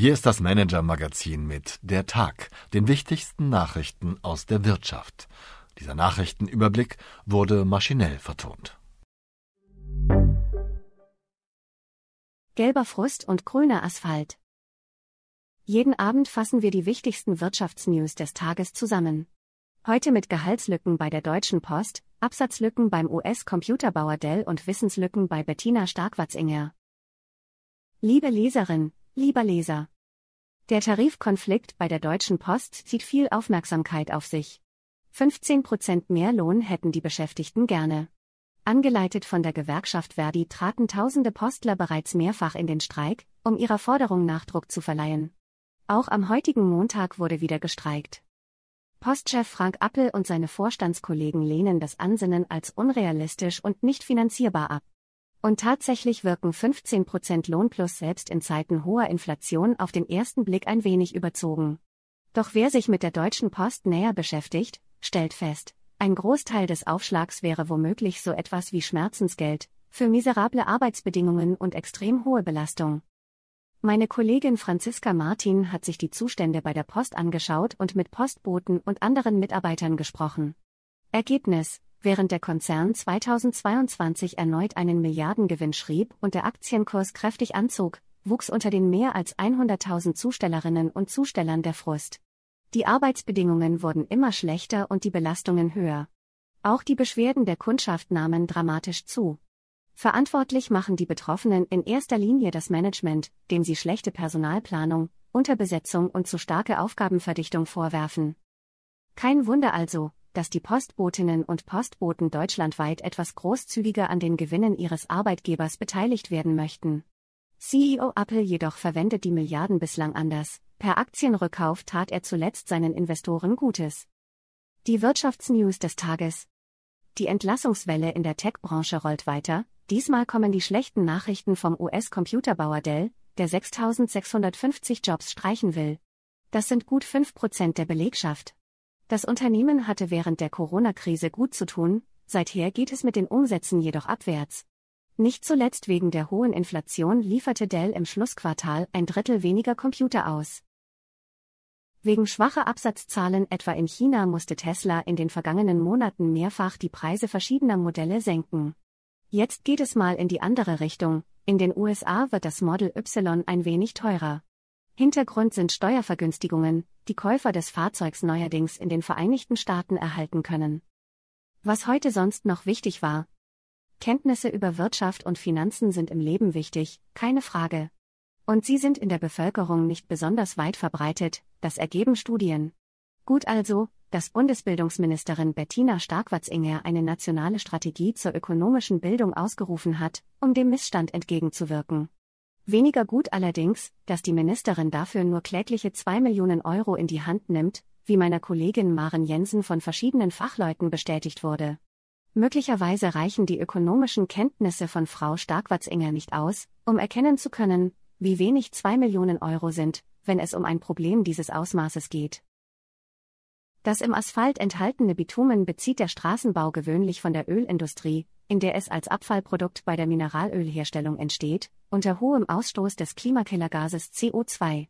Hier ist das Manager-Magazin mit Der Tag, den wichtigsten Nachrichten aus der Wirtschaft. Dieser Nachrichtenüberblick wurde maschinell vertont. Gelber Frust und grüner Asphalt. Jeden Abend fassen wir die wichtigsten Wirtschaftsnews des Tages zusammen. Heute mit Gehaltslücken bei der Deutschen Post, Absatzlücken beim US-Computerbauer Dell und Wissenslücken bei Bettina Starkwatzinger. Liebe Leserin, Lieber Leser. Der Tarifkonflikt bei der Deutschen Post zieht viel Aufmerksamkeit auf sich. 15 Prozent mehr Lohn hätten die Beschäftigten gerne. Angeleitet von der Gewerkschaft Verdi traten tausende Postler bereits mehrfach in den Streik, um ihrer Forderung Nachdruck zu verleihen. Auch am heutigen Montag wurde wieder gestreikt. Postchef Frank Appel und seine Vorstandskollegen lehnen das Ansinnen als unrealistisch und nicht finanzierbar ab. Und tatsächlich wirken 15% Lohnplus selbst in Zeiten hoher Inflation auf den ersten Blick ein wenig überzogen. Doch wer sich mit der Deutschen Post näher beschäftigt, stellt fest, ein Großteil des Aufschlags wäre womöglich so etwas wie Schmerzensgeld, für miserable Arbeitsbedingungen und extrem hohe Belastung. Meine Kollegin Franziska Martin hat sich die Zustände bei der Post angeschaut und mit Postboten und anderen Mitarbeitern gesprochen. Ergebnis, während der Konzern 2022 erneut einen Milliardengewinn schrieb und der Aktienkurs kräftig anzog, wuchs unter den mehr als 100.000 Zustellerinnen und Zustellern der Frust. Die Arbeitsbedingungen wurden immer schlechter und die Belastungen höher. Auch die Beschwerden der Kundschaft nahmen dramatisch zu. Verantwortlich machen die Betroffenen in erster Linie das Management, dem sie schlechte Personalplanung, Unterbesetzung und zu starke Aufgabenverdichtung vorwerfen. Kein Wunder also, dass die Postbotinnen und Postboten deutschlandweit etwas großzügiger an den Gewinnen ihres Arbeitgebers beteiligt werden möchten. CEO Apple jedoch verwendet die Milliarden bislang anders. Per Aktienrückkauf tat er zuletzt seinen Investoren Gutes. Die Wirtschaftsnews des Tages. Die Entlassungswelle in der Tech-Branche rollt weiter. Diesmal kommen die schlechten Nachrichten vom US-Computerbauer Dell, der 6650 Jobs streichen will. Das sind gut 5% der Belegschaft. Das Unternehmen hatte während der Corona-Krise gut zu tun, seither geht es mit den Umsätzen jedoch abwärts. Nicht zuletzt wegen der hohen Inflation lieferte Dell im Schlussquartal ein Drittel weniger Computer aus. Wegen schwacher Absatzzahlen etwa in China musste Tesla in den vergangenen Monaten mehrfach die Preise verschiedener Modelle senken. Jetzt geht es mal in die andere Richtung, in den USA wird das Model Y ein wenig teurer. Hintergrund sind Steuervergünstigungen, die Käufer des Fahrzeugs neuerdings in den Vereinigten Staaten erhalten können. Was heute sonst noch wichtig war. Kenntnisse über Wirtschaft und Finanzen sind im Leben wichtig, keine Frage. Und sie sind in der Bevölkerung nicht besonders weit verbreitet, das ergeben Studien. Gut also, dass Bundesbildungsministerin Bettina Starkwatzinger eine nationale Strategie zur ökonomischen Bildung ausgerufen hat, um dem Missstand entgegenzuwirken. Weniger gut allerdings, dass die Ministerin dafür nur klägliche 2 Millionen Euro in die Hand nimmt, wie meiner Kollegin Maren Jensen von verschiedenen Fachleuten bestätigt wurde. Möglicherweise reichen die ökonomischen Kenntnisse von Frau Starkwatzinger nicht aus, um erkennen zu können, wie wenig 2 Millionen Euro sind, wenn es um ein Problem dieses Ausmaßes geht. Das im Asphalt enthaltene Bitumen bezieht der Straßenbau gewöhnlich von der Ölindustrie, in der es als Abfallprodukt bei der Mineralölherstellung entsteht, unter hohem Ausstoß des Klimakillergases CO2.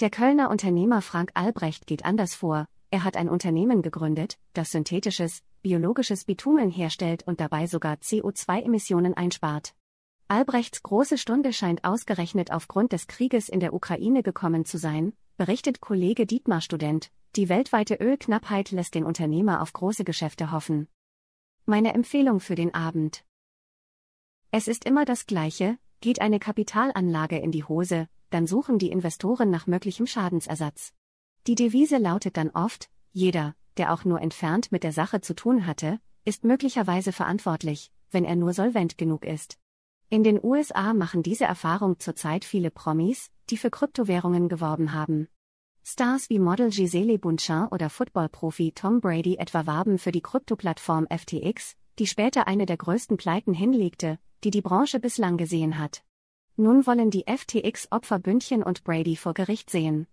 Der Kölner Unternehmer Frank Albrecht geht anders vor, er hat ein Unternehmen gegründet, das synthetisches, biologisches Bitumen herstellt und dabei sogar CO2-Emissionen einspart. Albrechts große Stunde scheint ausgerechnet aufgrund des Krieges in der Ukraine gekommen zu sein, berichtet Kollege Dietmar Student, die weltweite Ölknappheit lässt den Unternehmer auf große Geschäfte hoffen. Meine Empfehlung für den Abend. Es ist immer das Gleiche, geht eine Kapitalanlage in die Hose, dann suchen die Investoren nach möglichem Schadensersatz. Die Devise lautet dann oft, jeder, der auch nur entfernt mit der Sache zu tun hatte, ist möglicherweise verantwortlich, wenn er nur solvent genug ist. In den USA machen diese Erfahrung zurzeit viele Promis, die für Kryptowährungen geworben haben. Stars wie Model Gisele Bundchen oder Footballprofi Tom Brady etwa warben für die Kryptoplattform FTX, die später eine der größten Pleiten hinlegte, die die Branche bislang gesehen hat. Nun wollen die FTX-Opfer Bündchen und Brady vor Gericht sehen.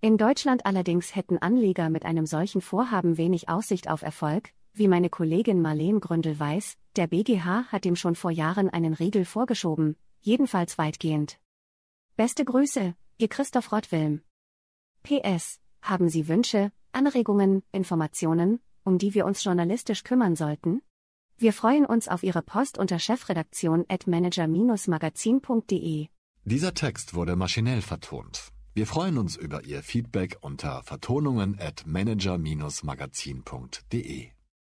In Deutschland allerdings hätten Anleger mit einem solchen Vorhaben wenig Aussicht auf Erfolg, wie meine Kollegin Marleen Gründel weiß, der BGH hat dem schon vor Jahren einen Riegel vorgeschoben, jedenfalls weitgehend. Beste Grüße, Ihr Christoph Rottwilm. PS. Haben Sie Wünsche, Anregungen, Informationen, um die wir uns journalistisch kümmern sollten? Wir freuen uns auf Ihre Post unter chefredaktion at manager-magazin.de. Dieser Text wurde maschinell vertont. Wir freuen uns über Ihr Feedback unter vertonungen at manager-magazin.de.